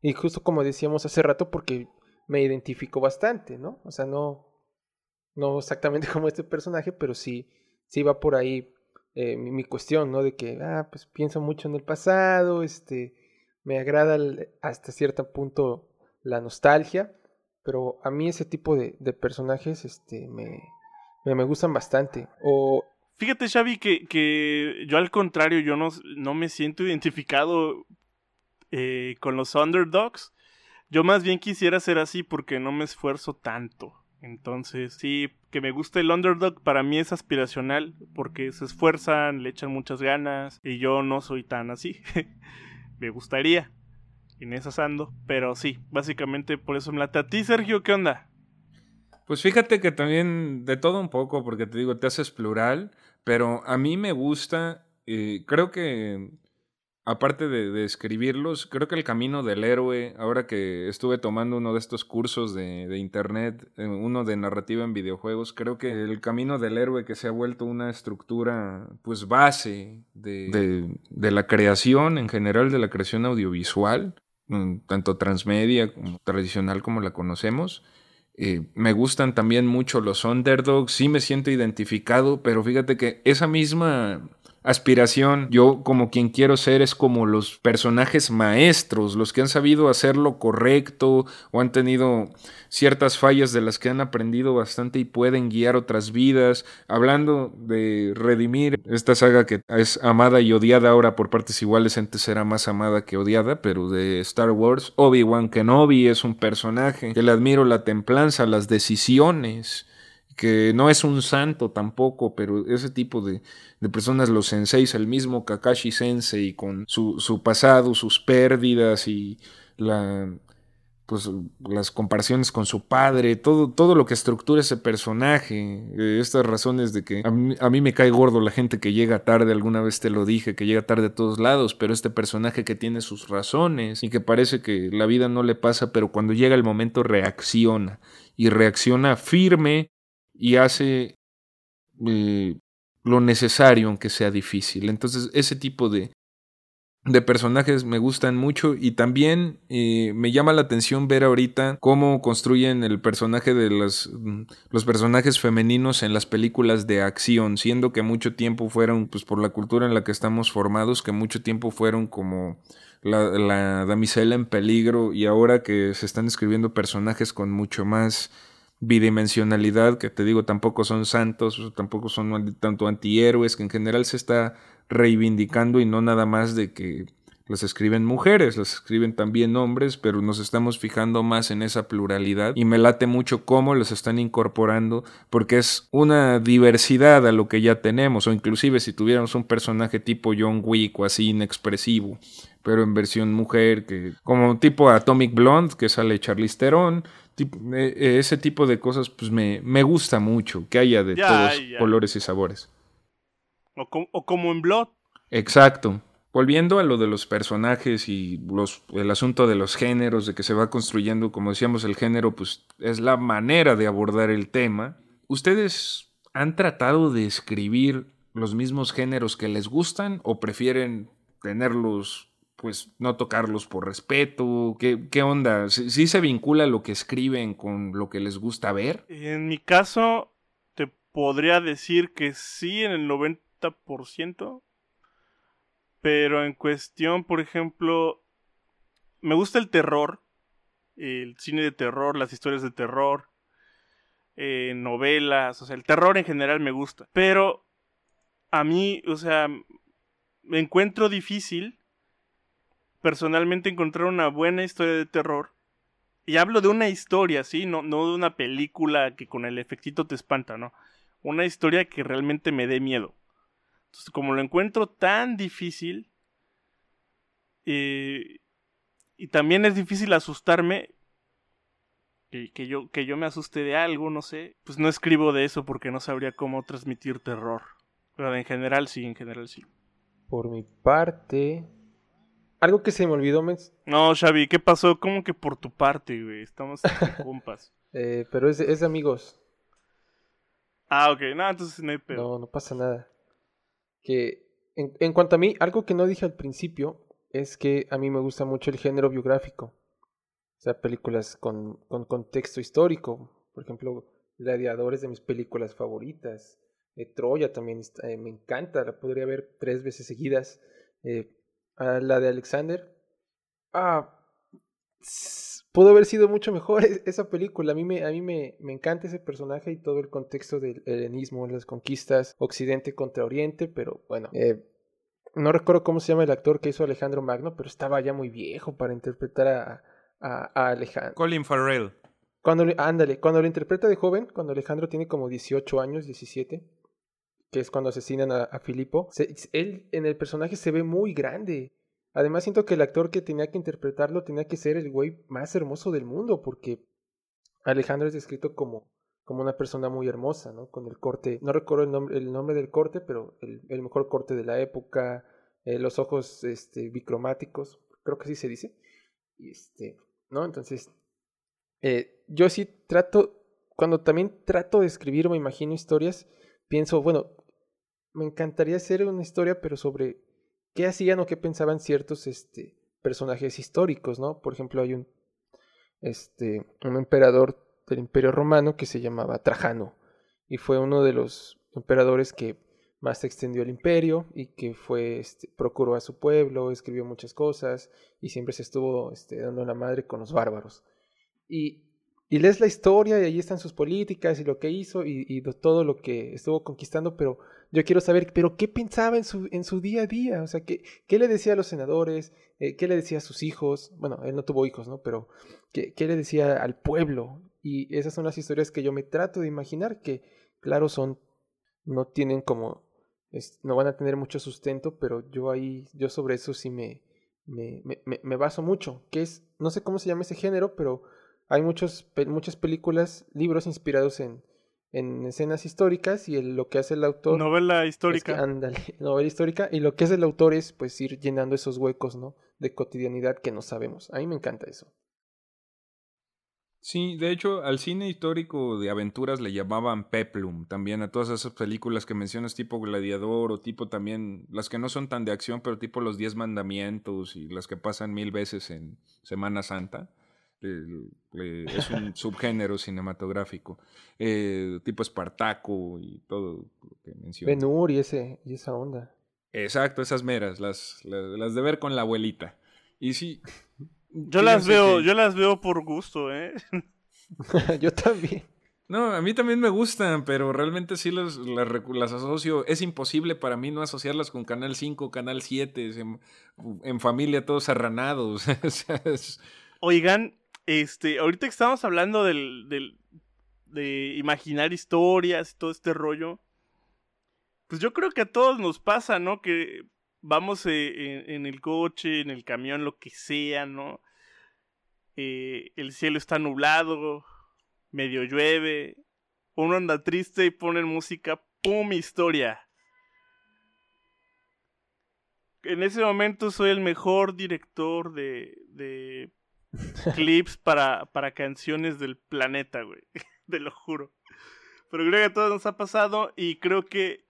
Y justo como decíamos hace rato, porque me identifico bastante, ¿no? O sea, no, no exactamente como este personaje, pero sí, sí va por ahí eh, mi, cuestión, ¿no? De que, ah, pues pienso mucho en el pasado, este, me agrada hasta cierto punto la nostalgia, pero a mí ese tipo de, de personajes, este, me, me, gustan bastante. O Fíjate, Xavi, que, que yo al contrario, yo no, no me siento identificado eh, con los underdogs. Yo más bien quisiera ser así porque no me esfuerzo tanto. Entonces, sí, que me guste el underdog para mí es aspiracional porque se esfuerzan, le echan muchas ganas y yo no soy tan así. me gustaría. En esas ando, pero sí, básicamente por eso me late. ¿A ti, Sergio, qué onda? Pues fíjate que también de todo un poco, porque te digo, te haces plural, pero a mí me gusta, eh, creo que aparte de, escribirlos, creo que el camino del héroe, ahora que estuve tomando uno de estos cursos de, internet, eh, uno de narrativa en videojuegos, creo que el camino del héroe que se ha vuelto una estructura, pues base de, de la creación en general, de la creación audiovisual, mm, tanto transmedia como tradicional como la conocemos. Eh, me gustan también mucho los underdogs, sí me siento identificado, pero fíjate que esa misma aspiración. Yo como quien quiero ser es como los personajes maestros, los que han sabido hacer lo correcto o han tenido ciertas fallas de las que han aprendido bastante y pueden guiar otras vidas. Hablando de redimir esta saga que es amada y odiada ahora por partes iguales, antes era más amada que odiada, pero de Star Wars, Obi-Wan Kenobi es un personaje que le admiro la templanza, las decisiones que no es un santo tampoco, pero ese tipo de, de personas, los senseis, el mismo Kakashi Sensei, con su, su pasado, sus pérdidas y la, pues, las comparaciones con su padre, todo, todo lo que estructura ese personaje, eh, estas razones de que a mí, a mí, me cae gordo la gente que llega tarde, alguna vez te lo dije, que llega tarde a todos lados, pero este personaje que tiene sus razones y que parece que la vida no le pasa, pero cuando llega el momento reacciona y reacciona firme y hace eh, lo necesario aunque sea difícil. Entonces ese tipo de, de personajes me gustan mucho y también eh, me llama la atención ver ahorita cómo construyen el personaje de los, mm, los personajes femeninos en las películas de acción, siendo que mucho tiempo fueron, pues por la cultura en la que estamos formados, que mucho tiempo fueron como la, la damisela en peligro y ahora que se están escribiendo personajes con mucho más bidimensionalidad, que te digo, tampoco son santos, tampoco son tanto antihéroes, que en general se está reivindicando y no nada más de que las escriben mujeres, las escriben también hombres, pero nos estamos fijando más en esa pluralidad. Y me late mucho cómo las están incorporando porque es una diversidad a lo que ya tenemos o inclusive si tuviéramos un personaje tipo John Wick o así inexpresivo, pero en versión mujer, que como tipo Atomic Blonde que sale Charlize Theron, ese tipo de cosas pues me, me gusta mucho, que haya de todos colores y sabores. O, como en Blood. Exacto. volviendo a lo de los personajes y los, el asunto de los géneros, de que se va construyendo, como decíamos, el género, pues es la manera de abordar el tema. ¿Ustedes han tratado de escribir los mismos géneros que les gustan o prefieren tenerlos, pues no tocarlos por respeto? ¿Qué, qué onda? ¿Sí, se vincula lo que escriben con lo que les gusta ver? En mi caso, te podría decir que sí en el 90%. Pero en cuestión, por ejemplo, me gusta el terror, el cine de terror, las historias de terror, eh, novelas, o sea, el terror en general me gusta. Pero a mí, o sea, me encuentro difícil personalmente encontrar una buena historia de terror. Y hablo de una historia, ¿sí? No, no de una película que con el efectito te espanta, ¿no? Una historia que realmente me dé miedo. Entonces, como lo encuentro tan difícil, eh, y también es difícil asustarme, que, yo, que yo me asuste de algo, no sé, pues no escribo de eso porque no sabría cómo transmitir terror. Pero en general sí, en general sí. Por mi parte, algo que se me olvidó. No, Xavi, ¿qué pasó? ¿Cómo que por tu parte, güey? Estamos compas. Eh, pero es, es de amigos. Ah, ok. No, entonces no hay pedo. No, no pasa nada que en, cuanto a mí, algo que no dije al principio es que a mí me gusta mucho el género biográfico. O sea, películas con, con contexto histórico. Por ejemplo, Gladiadores de mis películas favoritas. Eh, Troya también eh, me encanta, la podría ver tres veces seguidas. Eh, la de Alexander. Ah, pudo haber sido mucho mejor esa película. A mí, me, a mí me, me, encanta ese personaje y todo el contexto del helenismo, las conquistas, Occidente contra Oriente, pero bueno. Eh, no recuerdo cómo se llama el actor que hizo Alejandro Magno, pero estaba ya muy viejo para interpretar a, a, Alejandro. Colin Farrell. Cuando, ándale, cuando lo interpreta de joven, cuando Alejandro tiene como 18 años, 17, que es cuando asesinan a, Filipo, él en el personaje se ve muy grande. Además siento que el actor que tenía que interpretarlo tenía que ser el güey más hermoso del mundo, porque Alejandro es descrito como, como una persona muy hermosa, ¿no? Con el corte, no recuerdo el nombre, el nombre del corte, pero el, mejor corte de la época, eh, los ojos este, bicromáticos, creo que así se dice. Este, ¿no? Entonces, eh, yo sí trato, cuando también trato de escribir o me imagino historias, pienso, bueno, me encantaría hacer una historia, pero sobre qué hacían o qué pensaban ciertos este, personajes históricos, ¿no? Por ejemplo, hay un, este, un emperador del Imperio Romano que se llamaba Trajano y fue uno de los emperadores que más extendió el imperio y que fue este, procuró a su pueblo, escribió muchas cosas y siempre se estuvo este, dando la madre con los bárbaros. Y, y lees la historia y ahí están sus políticas y lo que hizo y, y todo lo que estuvo conquistando, pero yo quiero saber, pero ¿qué pensaba en su, en su día a día? O sea, ¿qué, qué le decía a los senadores? Eh, ¿Qué le decía a sus hijos? Bueno, él no tuvo hijos, ¿no? Pero ¿qué, ¿qué, le decía al pueblo? Y esas son las historias que yo me trato de imaginar, que claro, son, no tienen como, no van a tener mucho sustento, pero yo ahí, yo sobre eso sí me, me, me, me baso mucho, que es, no sé cómo se llama ese género, pero hay muchos, muchas películas, libros inspirados en en escenas históricas y lo que hace el autor... Novela histórica. ándale, novela histórica. Y lo que hace el autor es pues ir llenando esos huecos, ¿no? De cotidianidad que no sabemos. A mí me encanta eso. Sí, de hecho, al cine histórico de aventuras le llamaban peplum, también a todas esas películas que mencionas tipo Gladiador o tipo también las que no son tan de acción, pero tipo Los Diez Mandamientos y las que pasan mil veces en Semana Santa es un subgénero cinematográfico, eh, tipo Espartaco y todo lo que mencioné. Ben y, ese, y esa onda. Exacto, esas meras, las, las, de ver con la abuelita. Y sí. Yo las veo, yo las veo por gusto, ¿eh? yo también. No, a mí también me gustan, pero realmente sí las, las, asocio. Es imposible para mí no asociarlas con Canal 5, Canal 7, en, en familia todos arranados. Oigan, este, ahorita que estamos hablando del, del, de imaginar historias y todo este rollo, pues yo creo que a todos nos pasa, ¿no? Que vamos eh, en, el coche, en el camión, lo que sea, ¿no? Eh, el cielo está nublado, medio llueve, uno anda triste y ponen música, ¡pum! historia. en ese momento soy el mejor director de, de clips para, para canciones del planeta, güey. Te lo juro. Pero creo que a todos nos ha pasado y creo que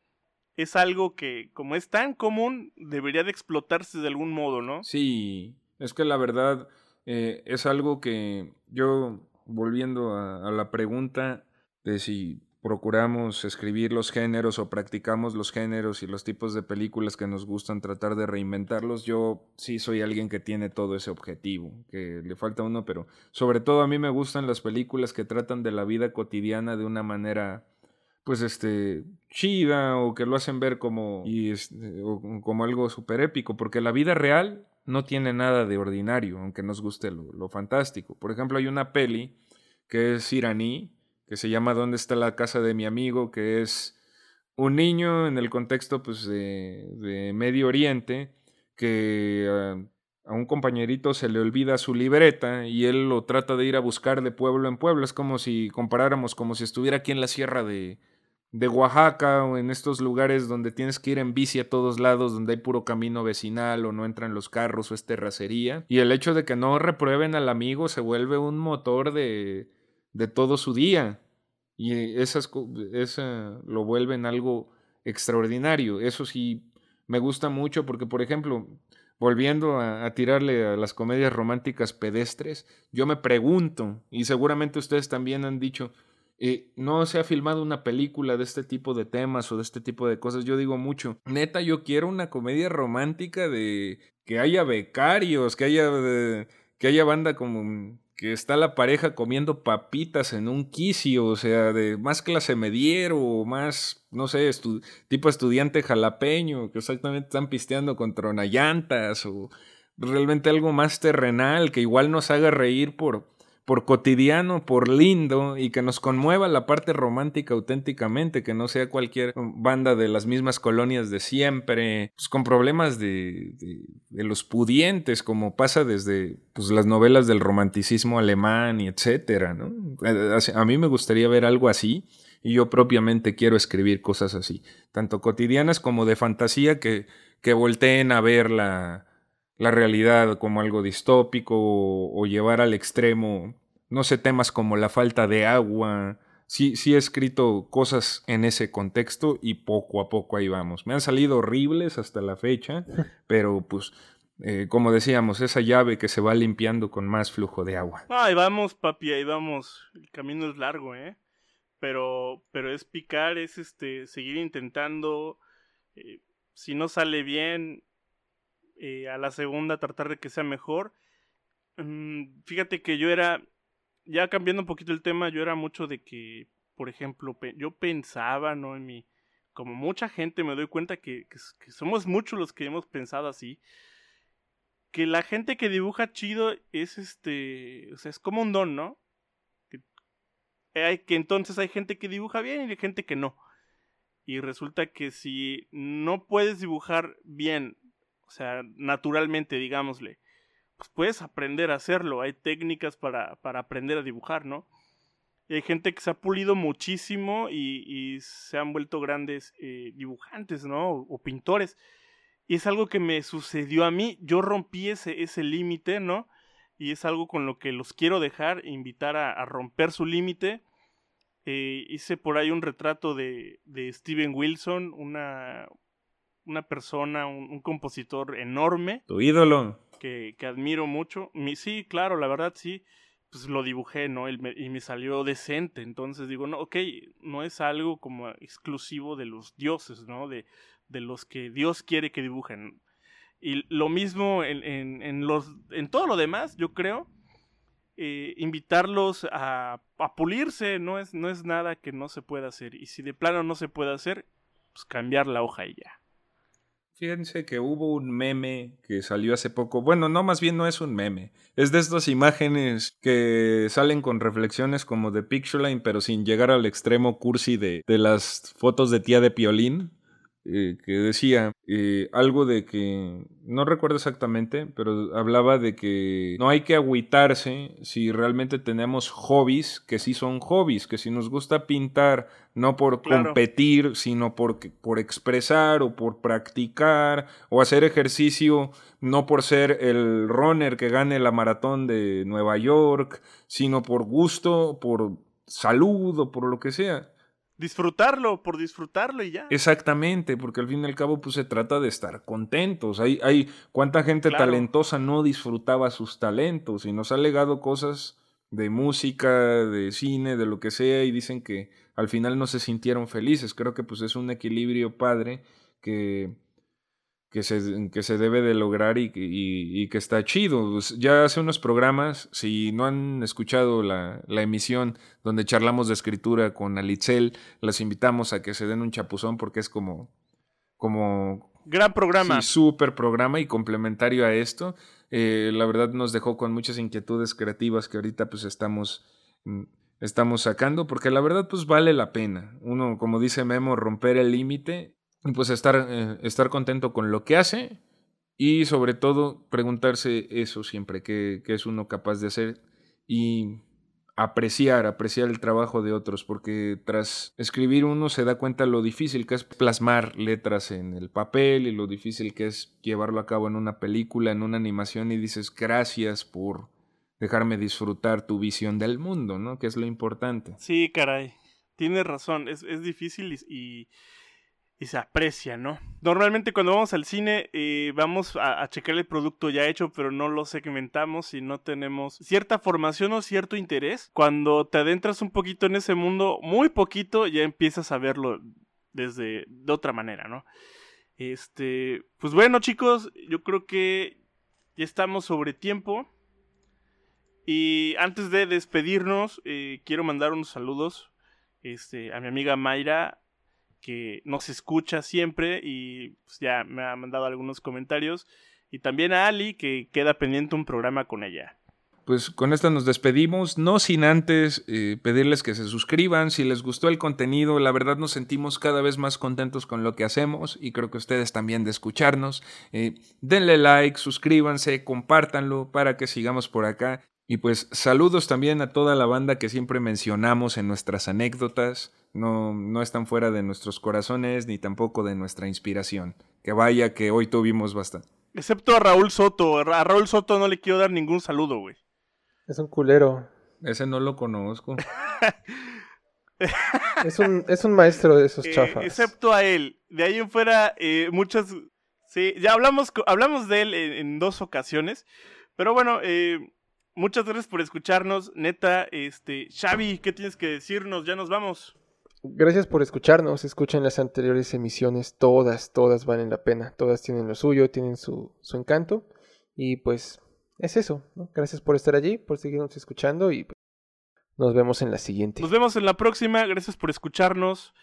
es algo que, como es tan común, debería de explotarse de algún modo, ¿no? Sí, es que la verdad eh, es algo que yo, volviendo a, a la pregunta de si procuramos escribir los géneros o practicamos los géneros y los tipos de películas que nos gustan tratar de reinventarlos, yo sí soy alguien que tiene todo ese objetivo, que le falta uno, pero sobre todo a mí me gustan las películas que tratan de la vida cotidiana de una manera pues este chida o que lo hacen ver como y este, como algo súper épico porque la vida real no tiene nada de ordinario aunque nos guste lo, lo fantástico. Por ejemplo hay una peli que es iraní que se llama ¿Dónde está la casa de mi amigo? que es un niño en el contexto pues, de, de Medio Oriente que a, a, un compañerito se le olvida su libreta y él lo trata de ir a buscar de pueblo en pueblo. Es como si comparáramos como si estuviera aquí en la sierra de, de Oaxaca o en estos lugares donde tienes que ir en bici a todos lados, donde hay puro camino vecinal o no entran los carros o es terracería. Y el hecho de que no reprueben al amigo se vuelve un motor de de todo su día. Y esas, esa lo vuelven algo extraordinario. Eso sí me gusta mucho porque, por ejemplo, volviendo a, tirarle a las comedias románticas pedestres, yo me pregunto, y seguramente ustedes también han dicho, eh, no se ha filmado una película de este tipo de temas o de este tipo de cosas. Yo digo mucho, neta, yo quiero una comedia romántica de que haya becarios, que haya, de, que haya banda como que está la pareja comiendo papitas en un quicio, o sea, de más clase mediero o más, no sé, tipo estudiante jalapeño, que exactamente están pisteando con tronallantas o realmente algo más terrenal, que igual nos haga reír por, por cotidiano, por lindo y que nos conmueva la parte romántica auténticamente, que no sea cualquier banda de las mismas colonias de siempre, pues con problemas de, de, los pudientes, como pasa desde pues, las novelas del romanticismo alemán y etcétera. A, a mí me gustaría ver algo así. Y yo propiamente quiero escribir cosas así, tanto cotidianas como de fantasía, que, que volteen a ver la, la realidad como algo distópico o, o, llevar al extremo, no sé, temas como la falta de agua. Sí, sí he escrito cosas en ese contexto y poco a poco ahí vamos. Me han salido horribles hasta la fecha, pero pues, eh, como decíamos, esa llave que se va limpiando con más flujo de agua. Ahí vamos, papi, ahí vamos. El camino es largo, ¿eh? Pero, pero es picar, es este, seguir intentando. Eh, si no sale bien, eh, a la segunda tratar de que sea mejor. Mm, fíjate que yo era, ya cambiando un poquito el tema, yo era mucho de que, por ejemplo, yo pensaba, ¿no? En mi, como mucha gente me doy cuenta que, que, somos muchos los que hemos pensado así, que la gente que dibuja chido es este, o sea, es como un don, ¿no? Que entonces hay gente que dibuja bien y hay gente que no. Y resulta que si no puedes dibujar bien o sea, naturalmente, digámosle, pues puedes aprender a hacerlo, hay técnicas para, para aprender a dibujar, ¿no? Hay gente que se ha pulido muchísimo y, y se han vuelto grandes eh, dibujantes, ¿no? O, pintores. Y es algo que me sucedió a mí, yo rompí ese, límite, ¿no? Y es algo con lo que los quiero dejar, invitar a, a romper su límite. Eh, hice por ahí un retrato de, de Steven Wilson, una, una persona, un, un, compositor enorme. Tu ídolo. Que, que admiro mucho. Mi, sí, claro, la verdad sí. Pues lo dibujé, ¿no? Y me, y me, salió decente. Entonces digo, no, ok, no es algo como exclusivo de los dioses, ¿no? De, de los que Dios quiere que dibujen. Y lo mismo en, en, en los, en todo lo demás, yo creo. Eh, invitarlos a, a, pulirse no es, no es nada que no se pueda hacer. Y si de plano no se puede hacer, pues cambiar la hoja y ya. Fíjense que hubo un meme que salió hace poco. Bueno, no, más bien no es un meme. Es de estas imágenes que salen con reflexiones como de Pictureline, pero sin llegar al extremo cursi de, de las fotos de tía de Piolín. Eh, que decía eh, algo de que, no recuerdo exactamente, pero hablaba de que no hay que agüitarse si realmente tenemos hobbies, que sí son hobbies, que si nos gusta pintar, no por competir, sino por, por expresar o por practicar o hacer ejercicio, no por ser el runner que gane la maratón de Nueva York, sino por gusto, por salud o por lo que sea disfrutarlo por disfrutarlo y ya. Exactamente, porque al fin y al cabo pues se trata de estar contentos. Hay, hay cuánta gente talentosa no disfrutaba sus talentos y nos ha legado cosas de música, de cine, de lo que sea y dicen que al final no se sintieron felices. Creo que pues es un equilibrio padre que que se, que se debe de lograr y, y, que está chido. Pues, ya hace unos programas, si no han escuchado la, la, emisión donde charlamos de escritura con Alitzel, las invitamos a que se den un chapuzón porque es como... como Gran programa. Sí, súper programa y complementario a esto. Eh, la verdad nos dejó con muchas inquietudes creativas que ahorita pues estamos mm, estamos sacando, porque la verdad pues vale la pena. Uno, como dice Memo, romper el límite pues estar, eh, estar contento con lo que hace y sobre todo preguntarse eso siempre, qué, es uno capaz de hacer y apreciar, apreciar el trabajo de otros, porque tras escribir uno se da cuenta lo difícil que es plasmar letras en el papel y lo difícil que es llevarlo a cabo en una película, en una animación y dices gracias por dejarme disfrutar tu visión del mundo, ¿no? Que es lo importante. Sí, caray, tienes razón, es, es difícil y se aprecia, ¿no? Normalmente cuando vamos al cine eh, vamos a, checar el producto ya hecho, pero no lo segmentamos y no tenemos cierta formación o cierto interés. Cuando te adentras un poquito en ese mundo, muy poquito, ya empiezas a verlo desde de otra manera, ¿no? Este, pues bueno, chicos, yo creo que ya estamos sobre tiempo. Y antes de despedirnos, eh, quiero mandar unos saludos este, a mi amiga Mayra, que nos escucha siempre y pues, ya me ha mandado algunos comentarios. Y también a Ali, que queda pendiente un programa con ella. Pues con esta nos despedimos, no sin antes eh, pedirles que se suscriban, si les gustó el contenido, la verdad nos sentimos cada vez más contentos con lo que hacemos y creo que ustedes también de escucharnos. Eh, denle like, suscríbanse, compártanlo para que sigamos por acá. Y pues saludos también a toda la banda que siempre mencionamos en nuestras anécdotas no, no están fuera de nuestros corazones ni tampoco de nuestra inspiración. Que vaya que hoy tuvimos bastante. Excepto a Raúl Soto. A Raúl Soto no le quiero dar ningún saludo, güey. Es un culero. Ese no lo conozco. es, un, es un maestro de esos eh, chafas. excepto a él. De ahí en fuera, eh, muchas... Sí, ya hablamos, hablamos de él en, dos ocasiones. Pero bueno, eh, muchas gracias por escucharnos. Neta, este, Xavi, ¿qué tienes que decirnos? Ya nos vamos. Gracias por escucharnos. Escuchen las anteriores emisiones. Todas, todas valen la pena. Todas tienen lo suyo, tienen su, encanto. Y pues es eso. Gracias por estar allí, por seguirnos escuchando y pues, nos vemos en la siguiente. Nos vemos en la próxima. Gracias por escucharnos.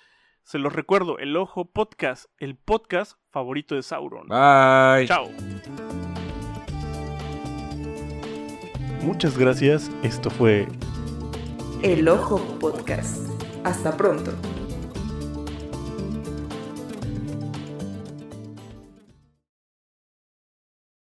Se los recuerdo, El Ojo Podcast, el podcast favorito de Sauron. Bye. Chao. Muchas gracias. Esto fue El Ojo Podcast. Hasta pronto.